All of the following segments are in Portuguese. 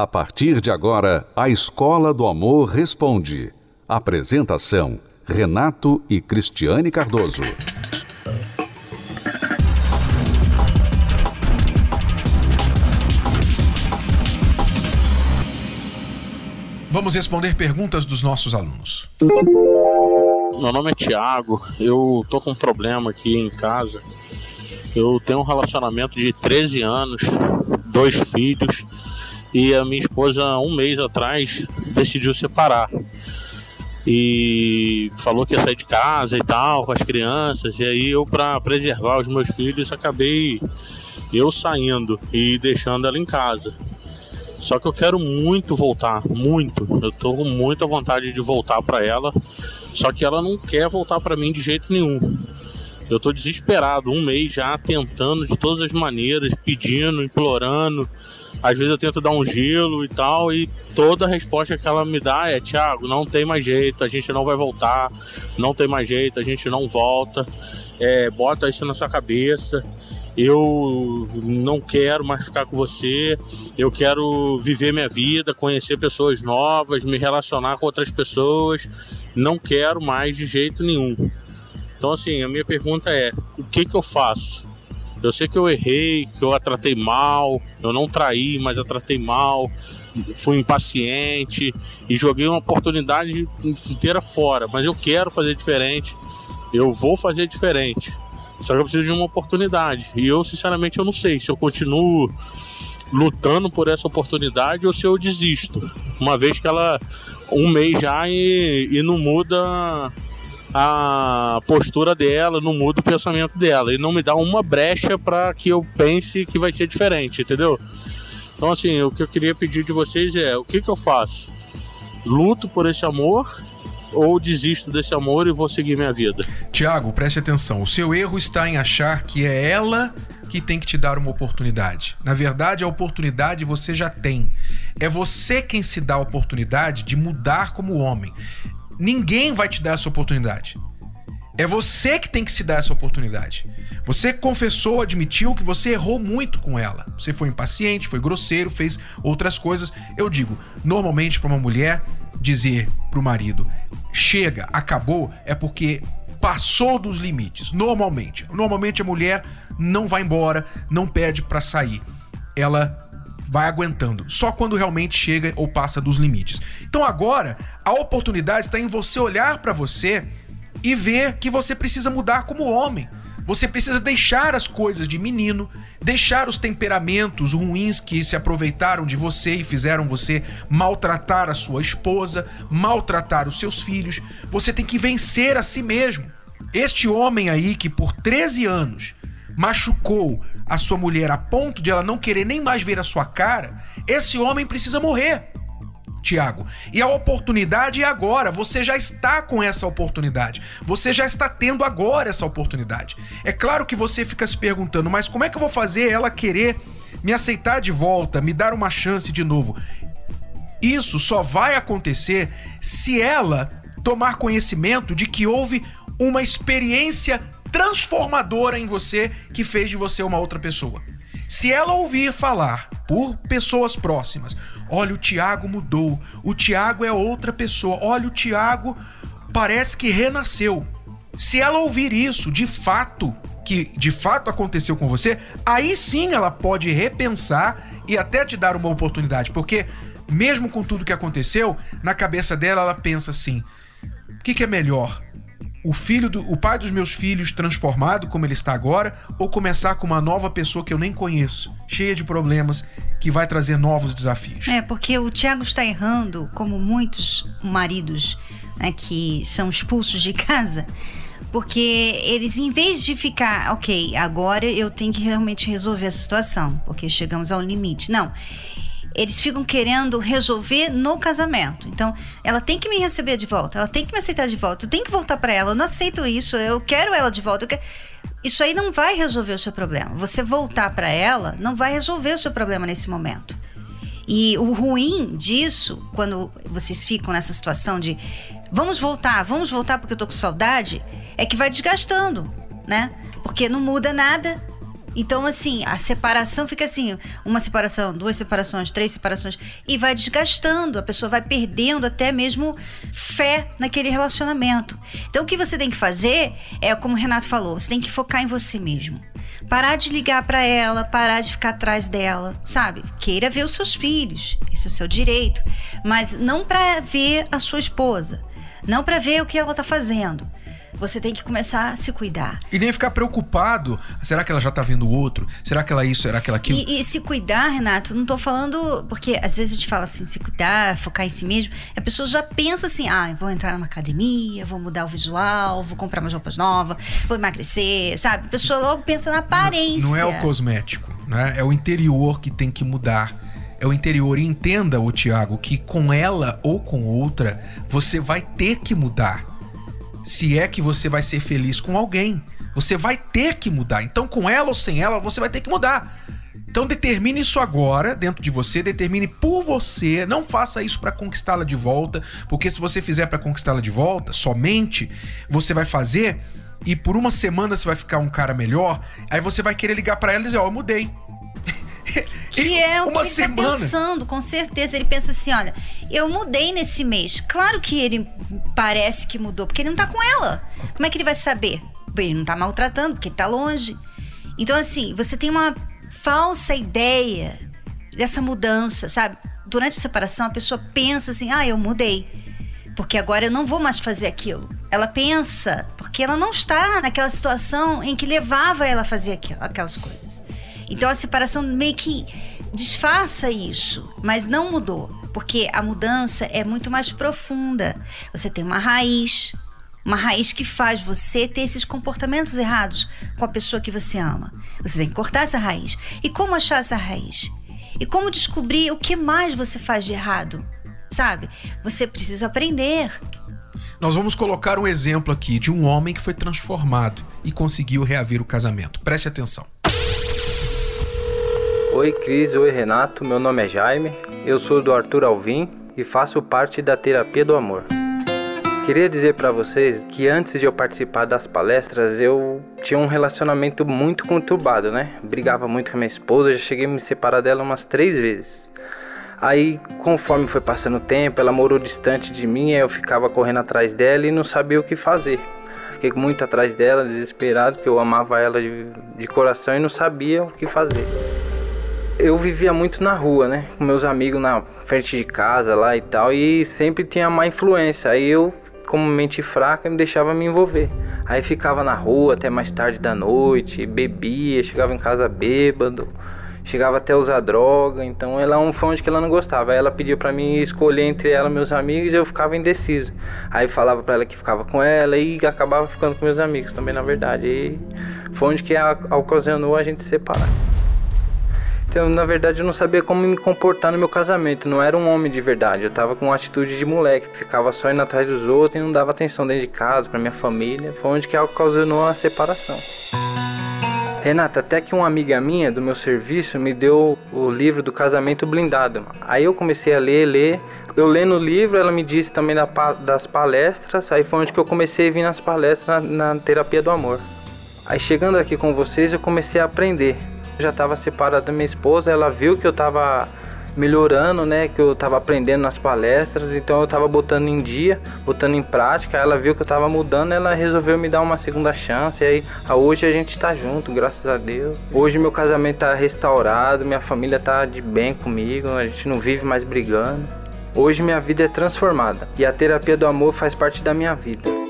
A partir de agora, a Escola do Amor Responde. Apresentação: Renato e Cristiane Cardoso. Vamos responder perguntas dos nossos alunos. Meu nome é Tiago, eu tô com um problema aqui em casa. Eu tenho um relacionamento de 13 anos, dois filhos e a minha esposa, um mês atrás, decidiu separar. E falou que ia sair de casa e tal, com as crianças. E aí eu, para preservar os meus filhos, acabei eu saindo e deixando ela em casa. Só que eu quero muito voltar, muito. Eu tô com muita vontade de voltar para ela. Só que ela não quer voltar para mim de jeito nenhum. Eu tô desesperado, um mês já tentando de todas as maneiras, pedindo, implorando às vezes eu tento dar um gelo e tal, e toda a resposta que ela me dá é: Thiago, não tem mais jeito, a gente não vai voltar, não tem mais jeito, a gente não volta, é, bota isso na sua cabeça. Eu não quero mais ficar com você, eu quero viver minha vida, conhecer pessoas novas, me relacionar com outras pessoas, não quero mais de jeito nenhum. Então, assim, a minha pergunta é: o que, que eu faço? Eu sei que eu errei, que eu a tratei mal, eu não traí, mas a tratei mal, fui impaciente e joguei uma oportunidade inteira fora. Mas eu quero fazer diferente, eu vou fazer diferente. Só que eu preciso de uma oportunidade. E eu, sinceramente, eu não sei se eu continuo lutando por essa oportunidade ou se eu desisto. Uma vez que ela um mês já e, e não muda a postura dela, não muda o pensamento dela e não me dá uma brecha para que eu pense que vai ser diferente, entendeu? Então assim, o que eu queria pedir de vocês é, o que que eu faço? Luto por esse amor ou desisto desse amor e vou seguir minha vida? Tiago, preste atenção. O seu erro está em achar que é ela que tem que te dar uma oportunidade. Na verdade, a oportunidade você já tem. É você quem se dá a oportunidade de mudar como homem. Ninguém vai te dar essa oportunidade. É você que tem que se dar essa oportunidade. Você confessou, admitiu que você errou muito com ela. Você foi impaciente, foi grosseiro, fez outras coisas. Eu digo, normalmente para uma mulher dizer para o marido, chega, acabou, é porque passou dos limites. Normalmente, normalmente a mulher não vai embora, não pede para sair. Ela vai aguentando. Só quando realmente chega ou passa dos limites. Então agora, a oportunidade está em você olhar para você e ver que você precisa mudar como homem. Você precisa deixar as coisas de menino, deixar os temperamentos ruins que se aproveitaram de você e fizeram você maltratar a sua esposa, maltratar os seus filhos. Você tem que vencer a si mesmo. Este homem aí que por 13 anos machucou a sua mulher a ponto de ela não querer nem mais ver a sua cara, esse homem precisa morrer. Tiago. E a oportunidade é agora. Você já está com essa oportunidade. Você já está tendo agora essa oportunidade. É claro que você fica se perguntando, mas como é que eu vou fazer ela querer me aceitar de volta, me dar uma chance de novo? Isso só vai acontecer se ela tomar conhecimento de que houve uma experiência transformadora em você que fez de você uma outra pessoa. Se ela ouvir falar por pessoas próximas, olha, o Tiago mudou, o Tiago é outra pessoa, olha, o Tiago parece que renasceu. Se ela ouvir isso de fato, que de fato aconteceu com você, aí sim ela pode repensar e até te dar uma oportunidade, porque mesmo com tudo que aconteceu, na cabeça dela ela pensa assim: o que, que é melhor? O filho do, o pai dos meus filhos transformado como ele está agora ou começar com uma nova pessoa que eu nem conheço, cheia de problemas, que vai trazer novos desafios. É, porque o Tiago está errando, como muitos maridos né, que são expulsos de casa, porque eles, em vez de ficar, ok, agora eu tenho que realmente resolver essa situação, porque chegamos ao limite. Não eles ficam querendo resolver no casamento. Então, ela tem que me receber de volta, ela tem que me aceitar de volta, eu tenho que voltar para ela, eu não aceito isso, eu quero ela de volta. Isso aí não vai resolver o seu problema. Você voltar para ela não vai resolver o seu problema nesse momento. E o ruim disso, quando vocês ficam nessa situação de vamos voltar, vamos voltar porque eu tô com saudade, é que vai desgastando, né? Porque não muda nada, Então, assim, a separação fica assim: uma separação, duas separações, três separações, e vai desgastando, a pessoa vai perdendo até mesmo fé naquele relacionamento. Então, o que você tem que fazer é, como o Renato falou, você tem que focar em você mesmo. Parar de ligar para ela, parar de ficar atrás dela, sabe? Queira ver os seus filhos, isso é o seu direito, mas não para ver a sua esposa, não para ver o que ela tá fazendo. Você tem que começar a se cuidar. E nem ficar preocupado. Será que ela já tá vendo o outro? Será que ela isso? Será que ela aquilo? E, e, se cuidar, Renato, não tô falando. Porque às vezes a gente fala assim, se cuidar, focar em si mesmo. A pessoa já pensa assim: ah, vou entrar numa academia, vou mudar o visual, vou comprar umas roupas novas, vou emagrecer, sabe? A pessoa logo pensa na aparência. Não, não é o cosmético, né? É o interior que tem que mudar é o interior. E entenda, o Tiago, que com ela ou com outra, você vai ter que mudar se é que você vai ser feliz com alguém. Você vai ter que mudar. Então, com ela ou sem ela, você vai ter que mudar. Então determine isso agora dentro de você, determine por você, não faça isso para conquistá-la de volta, porque se você fizer para conquistá-la de volta, somente você vai fazer e por uma semana você vai ficar um cara melhor, aí você vai querer ligar para ela e dizer: "Ó, oh, eu mudei". Que é o uma que ele tá semana. tá pensando, com certeza. Ele pensa assim: olha, eu mudei nesse mês. Claro que ele parece que mudou, porque ele não tá com ela. Como é que ele vai saber? Ele não tá maltratando, porque ele tá longe. Então, assim, você tem uma falsa ideia dessa mudança, sabe? Durante a separação, a pessoa pensa assim: ah, eu mudei. Porque agora eu não vou mais fazer aquilo. Ela pensa, porque ela não está naquela situação em que levava ela a fazer aquelas coisas. Então a separação meio que disfarça isso, mas não mudou, porque a mudança é muito mais profunda. Você tem uma raiz, uma raiz que faz você ter esses comportamentos errados com a pessoa que você ama. Você tem que cortar essa raiz. E como achar essa raiz? E como descobrir o que mais você faz de errado? Sabe? Você precisa aprender. Nós vamos colocar um exemplo aqui de um homem que foi transformado e conseguiu reaver o casamento. Preste atenção. Oi Cris, oi Renato, meu nome é Jaime, eu sou do Arthur Alvim e faço parte da Terapia do Amor. Queria dizer para vocês que antes de eu participar das palestras eu tinha um relacionamento muito conturbado, né? Brigava muito com a minha esposa, já cheguei a me separar dela umas três vezes. Aí, conforme foi passando o tempo, ela morou distante de mim, eu ficava correndo atrás dela e não sabia o que fazer. Fiquei muito atrás dela, desesperado, porque eu amava ela de, de coração e não sabia o que fazer eu vivia muito na rua, né? Com meus amigos na frente de casa lá e tal. E sempre tinha má influência. Aí eu, como mente fraca, me deixava me envolver. Aí ficava na rua até mais tarde da noite, bebia, chegava em casa bêbado, chegava até usar droga. Então ela foi onde que ela não gostava. Aí ela pedia para mim escolher entre ela e meus amigos e eu ficava indeciso. Aí falava para ela que ficava com ela e acabava ficando com meus amigos também, na verdade. E foi onde que ocasionou a gente se separar. Então, na verdade, eu não sabia como me comportar no meu casamento. Não era um homem de verdade. Eu tava com uma atitude de moleque. Ficava só indo atrás dos outros e não dava atenção dentro de casa, pra minha família. Foi onde que ocasionou a separação. Renata, até que uma amiga minha do meu serviço me deu o livro do casamento blindado. Aí eu comecei a ler, ler. Eu lendo o livro, ela me disse também da, das palestras. Aí foi onde que eu comecei a vir nas palestras na, na terapia do amor. Aí chegando aqui com vocês, eu comecei a aprender já estava separado da minha esposa, ela viu que eu estava melhorando, né, que eu estava aprendendo nas palestras, então eu estava botando em dia, botando em prática, ela viu que eu estava mudando, ela resolveu me dar uma segunda chance, e aí hoje a gente está junto, graças a Deus. Hoje meu casamento está restaurado, minha família está de bem comigo, a gente não vive mais brigando. Hoje minha vida é transformada e a terapia do amor faz parte da minha vida.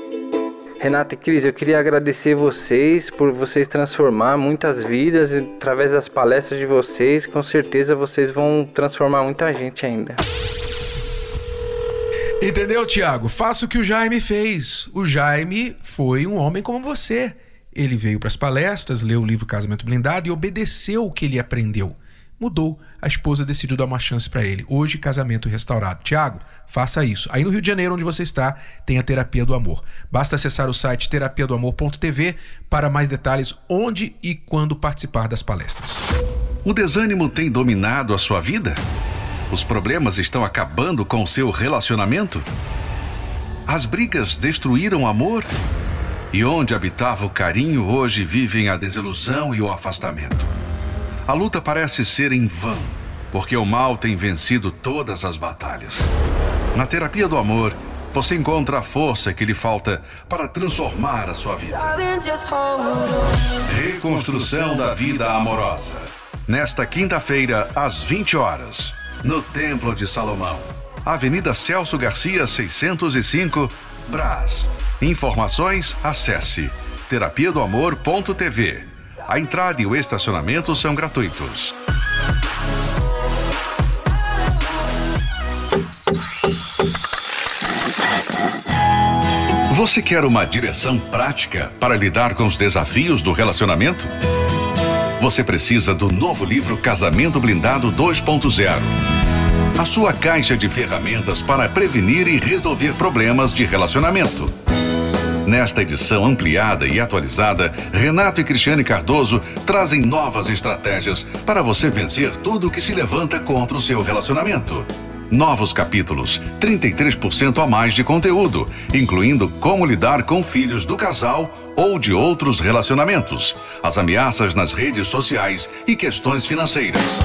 Renata e Cris, eu queria agradecer vocês por vocês transformar muitas vidas através das palestras de vocês. Com certeza vocês vão transformar muita gente ainda. Entendeu, Tiago? Faça o que o Jaime fez. O Jaime foi um homem como você. Ele veio para as palestras, leu o livro Casamento Blindado e obedeceu o que ele aprendeu mudou. A esposa decidiu dar uma chance para ele. Hoje, casamento restaurado. Tiago, faça isso. Aí no Rio de Janeiro, onde você está, tem a Terapia do Amor. Basta acessar o site terapiadoamor.tv para mais detalhes onde e quando participar das palestras. O desânimo tem dominado a sua vida? Os problemas estão acabando com o seu relacionamento? As brigas destruíram o amor? E onde habitava o carinho, hoje vivem a desilusão e o afastamento. A luta parece ser em vão, porque o mal tem vencido todas as batalhas. Na terapia do amor, você encontra a força que lhe falta para transformar a sua vida. Reconstrução da vida amorosa. Nesta quinta-feira, às 20 horas, no Templo de Salomão. Avenida Celso Garcia, 605, Brás. Informações, acesse terapia do amor.tv. A entrada e o estacionamento são gratuitos. Você quer uma direção prática para lidar com os desafios do relacionamento? Você precisa do novo livro Casamento Blindado 2.0. A sua caixa de ferramentas para prevenir e resolver problemas de relacionamento. Nesta edição ampliada e atualizada, Renato e Cristiane Cardoso trazem novas estratégias para você vencer tudo que se levanta contra o seu relacionamento. Novos capítulos, 33% a mais de conteúdo, incluindo como lidar com filhos do casal ou de outros relacionamentos, as ameaças nas redes sociais e questões financeiras.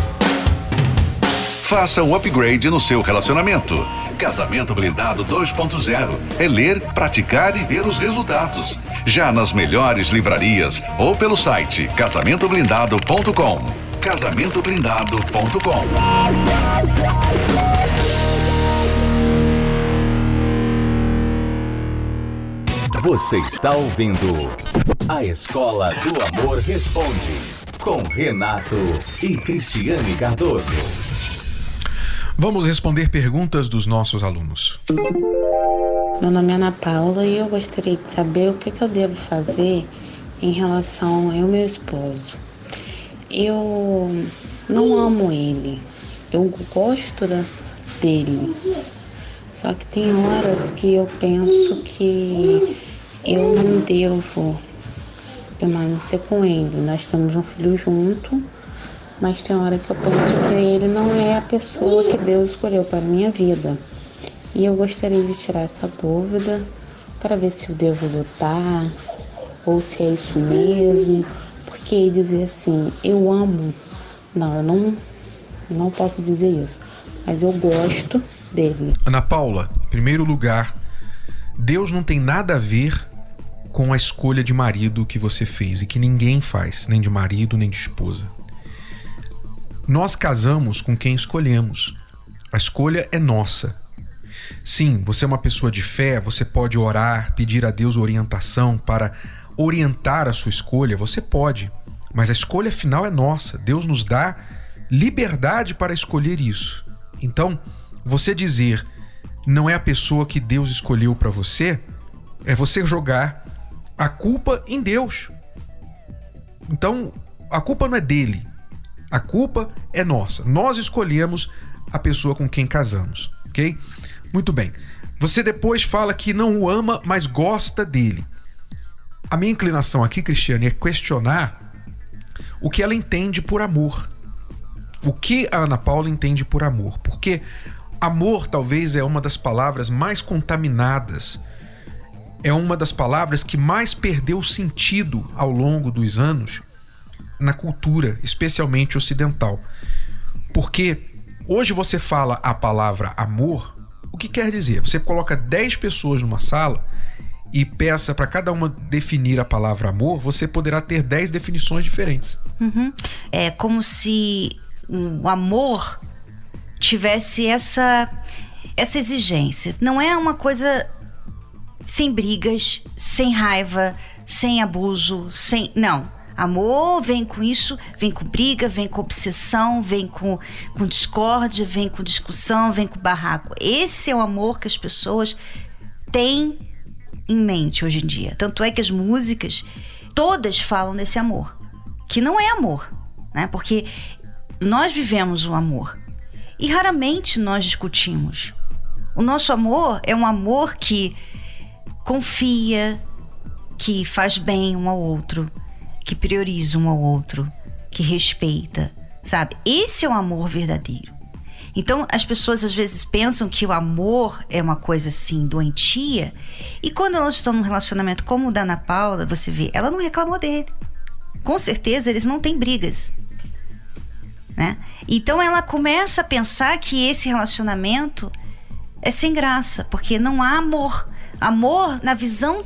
Faça um upgrade no seu relacionamento. Casamento Blindado 2.0 é ler, praticar e ver os resultados. Já nas melhores livrarias ou pelo site casamentoblindado.com. Casamentoblindado.com. Você está ouvindo A Escola do Amor Responde com Renato e Cristiane Cardoso. Vamos responder perguntas dos nossos alunos. Meu nome é Ana Paula e eu gostaria de saber o que, eu devo fazer em relação ao meu esposo. Eu não amo ele, eu gosto dele, só que tem horas que eu penso que eu não devo permanecer com ele. Nós temos um filho junto, mas tem hora que eu penso que ele não é a pessoa que Deus escolheu para a minha vida. E eu gostaria de tirar essa dúvida para ver se eu devo lutar ou se é isso mesmo. Porque dizer assim, eu amo, não, eu não, não posso dizer isso, mas eu gosto dele. Ana Paula, em primeiro lugar, Deus não tem nada a ver com a escolha de marido que você fez e que ninguém faz, nem de marido, nem de esposa. Nós casamos com quem escolhemos. A escolha é nossa. Sim, você é uma pessoa de fé, você pode orar, pedir a Deus orientação para orientar a sua escolha, você pode, mas a escolha final é nossa. Deus nos dá liberdade para escolher isso. Então, você dizer não é a pessoa que Deus escolheu para você, é você jogar a culpa em Deus. Então, a culpa não é dele. A culpa é nossa. Nós escolhemos a pessoa com quem casamos, ok? Muito bem. Você depois fala que não o ama, mas gosta dele. A minha inclinação aqui, Cristiane, é questionar o que ela entende por amor. O que a Ana Paula entende por amor? Porque amor talvez é uma das palavras mais contaminadas é uma das palavras que mais perdeu sentido ao longo dos anos na cultura, especialmente ocidental. Porque hoje você fala a palavra amor, o que quer dizer? Você coloca 10 pessoas numa sala e peça para cada uma definir a palavra amor, você poderá ter 10 definições diferentes. Uhum. É como se o amor tivesse essa essa exigência. Não é uma coisa sem brigas, sem raiva, sem abuso, sem. Não. Amor vem com isso, vem com briga, vem com obsessão, vem com, com discórdia, vem com discussão, vem com barraco. Esse é o amor que as pessoas têm em mente hoje em dia. Tanto é que as músicas todas falam desse amor, que não é amor, né? Porque nós vivemos o amor e raramente nós discutimos. O nosso amor é um amor que confia, que faz bem um ao outro, que prioriza um ao outro, que respeita, sabe? Esse é o amor verdadeiro. Então, as pessoas às vezes pensam que o amor é uma coisa assim, doentia. E quando elas estão num relacionamento como o da Ana Paula, você vê, ela não reclamou dele. Com certeza, eles não têm brigas. Né? Então, ela começa a pensar que esse relacionamento é sem graça, porque não há amor. Amor na visão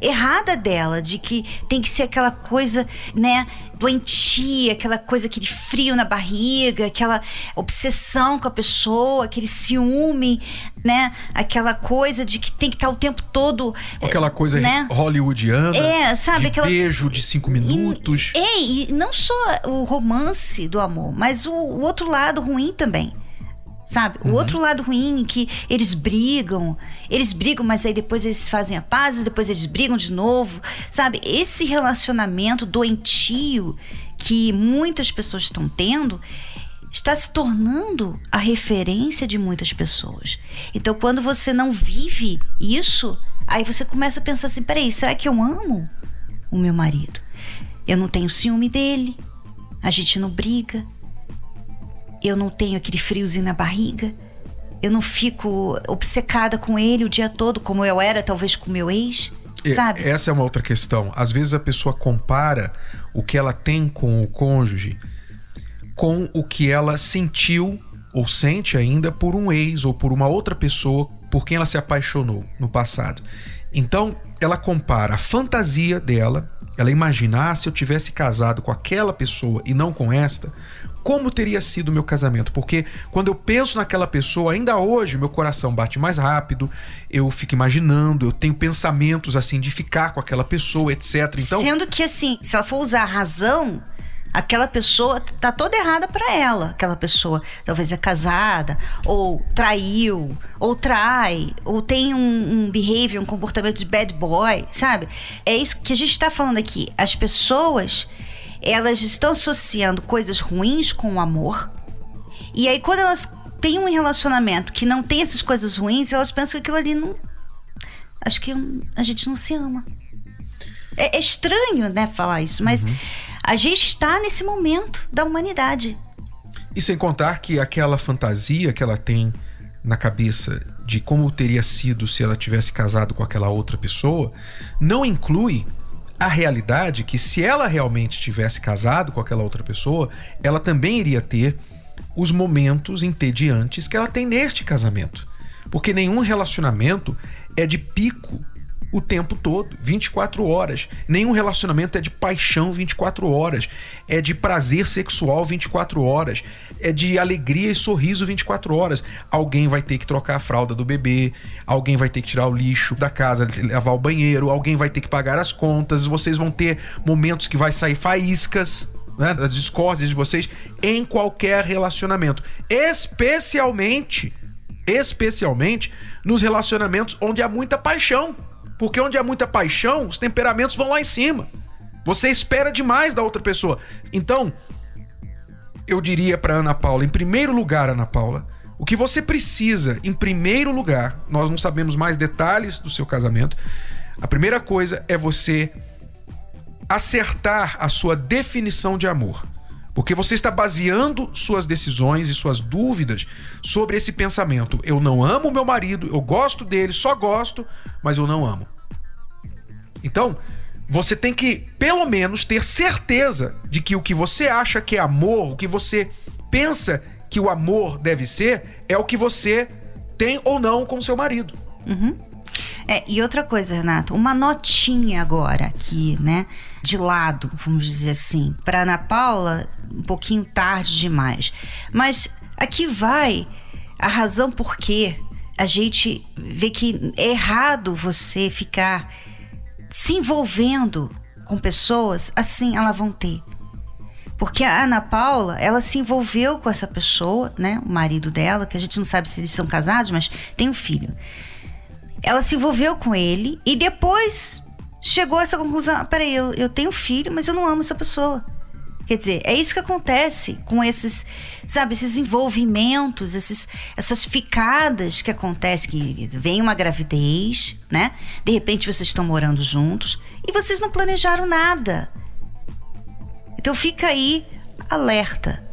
errada dela, de que tem que ser aquela coisa, né, doentia, aquela coisa, aquele frio na barriga, aquela obsessão com a pessoa, aquele ciúme, né, aquela coisa de que tem que estar o tempo todo. Aquela coisa né? hollywoodiana. É, sabe? De aquela... beijo de cinco minutos. E, é, e não só o romance do amor, mas o, o outro lado ruim também sabe? Uhum. O outro lado ruim que eles brigam, eles brigam, mas aí depois eles fazem a paz, depois eles brigam de novo, sabe? Esse relacionamento doentio que muitas pessoas estão tendo está se tornando a referência de muitas pessoas. Então, quando você não vive isso, aí você começa a pensar assim: peraí, será que eu amo o meu marido? Eu não tenho ciúme dele, a gente não briga, eu não tenho aquele friozinho na barriga, eu não fico obcecada com ele o dia todo, como eu era talvez com meu ex. Sabe? Essa é uma outra questão. Às vezes a pessoa compara o que ela tem com o cônjuge com o que ela sentiu ou sente ainda por um ex ou por uma outra pessoa por quem ela se apaixonou no passado. Então, ela compara a fantasia dela, ela imagina, ah, se eu tivesse casado com aquela pessoa e não com esta, como teria sido o meu casamento, porque quando eu penso naquela pessoa, ainda hoje meu coração bate mais rápido, eu fico imaginando, eu tenho pensamentos assim de ficar com aquela pessoa, etc. Então, sendo que assim, se ela for usar a razão, aquela pessoa tá toda errada para ela. Aquela pessoa talvez é casada, ou traiu, ou trai, ou tem um, um behavior, um comportamento de bad boy, sabe? É isso que a gente está falando aqui. As pessoas elas estão associando coisas ruins com o amor. E aí, quando elas têm um relacionamento que não tem essas coisas ruins, elas pensam que aquilo ali não. Acho que a gente não se ama. É, é estranho, né, falar isso, mas uhum. A gente está nesse momento da humanidade. E sem contar que aquela fantasia que ela tem na cabeça de como teria sido se ela tivesse casado com aquela outra pessoa não inclui a realidade que se ela realmente tivesse casado com aquela outra pessoa, ela também iria ter os momentos entediantes que ela tem neste casamento. Porque nenhum relacionamento é de pico o tempo todo, 24 horas. Nenhum relacionamento é de paixão 24 horas, é de prazer sexual 24 horas, é de alegria e sorriso 24 horas. Alguém vai ter que trocar a fralda do bebê, alguém vai ter que tirar o lixo da casa, lavar o banheiro, alguém vai ter que pagar as contas, vocês vão ter momentos que vai sair faíscas, né, das discórdias de vocês em qualquer relacionamento, especialmente especialmente nos relacionamentos onde há muita paixão. Porque onde há muita paixão, os temperamentos vão lá em cima. Você espera demais da outra pessoa. Então, eu diria para Ana Paula, em primeiro lugar, Ana Paula, o que você precisa, em primeiro lugar, nós não sabemos mais detalhes do seu casamento. A primeira coisa é você acertar a sua definição de amor. Porque você está baseando suas decisões e suas dúvidas sobre esse pensamento. Eu não amo meu marido, eu gosto dele, só gosto, mas eu não amo. Então, você tem que, pelo menos, ter certeza de que o que você acha que é amor, o que você pensa que o amor deve ser, é o que você tem ou não com seu marido. Uhum. É, e outra coisa, Renato, uma notinha agora aqui, né? De lado, vamos dizer assim. Para Ana Paula, um pouquinho tarde demais. Mas aqui vai a razão por que a gente vê que é errado você ficar se envolvendo com pessoas assim elas vão ter. Porque a Ana Paula, ela se envolveu com essa pessoa, né? O marido dela, que a gente não sabe se eles são casados, mas tem um filho. Ela se envolveu com ele e depois chegou a essa conclusão: ah, peraí, eu, eu tenho filho, mas eu não amo essa pessoa. Quer dizer, é isso que acontece com esses, sabe, esses envolvimentos, esses, essas ficadas que acontecem, que vem uma gravidez, né? De repente vocês estão morando juntos e vocês não planejaram nada. Então fica aí alerta.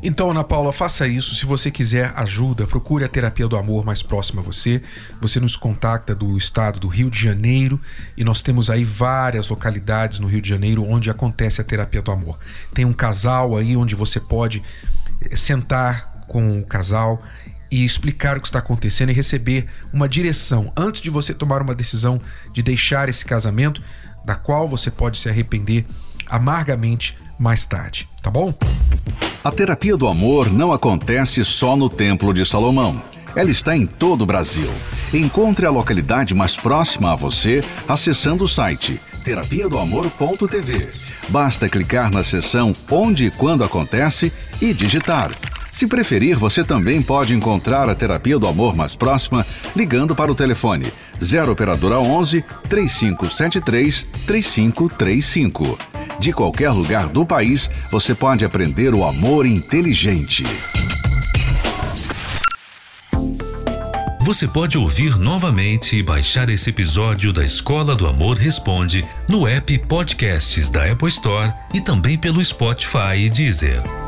Então, Ana Paula, faça isso. Se você quiser ajuda, procure a terapia do amor mais próxima a você. Você nos contacta do estado do Rio de Janeiro e nós temos aí várias localidades no Rio de Janeiro onde acontece a terapia do amor. Tem um casal aí onde você pode eh, sentar com o casal e explicar o que está acontecendo e receber uma direção antes de você tomar uma decisão de deixar esse casamento, da qual você pode se arrepender amargamente mais tarde, tá bom? A terapia do amor não acontece só no Templo de Salomão. Ela está em todo o Brasil. Encontre a localidade mais próxima a você acessando o site terapia do amor.tv. Basta clicar na seção Onde e Quando Acontece e digitar. Se preferir, você também pode encontrar a terapia do amor mais próxima ligando para o telefone 0 operadora 11 3573 3535. De qualquer lugar do país, você pode aprender o amor inteligente. Você pode ouvir novamente e baixar esse episódio da Escola do Amor Responde no app Podcasts da Apple Store e também pelo Spotify e Deezer.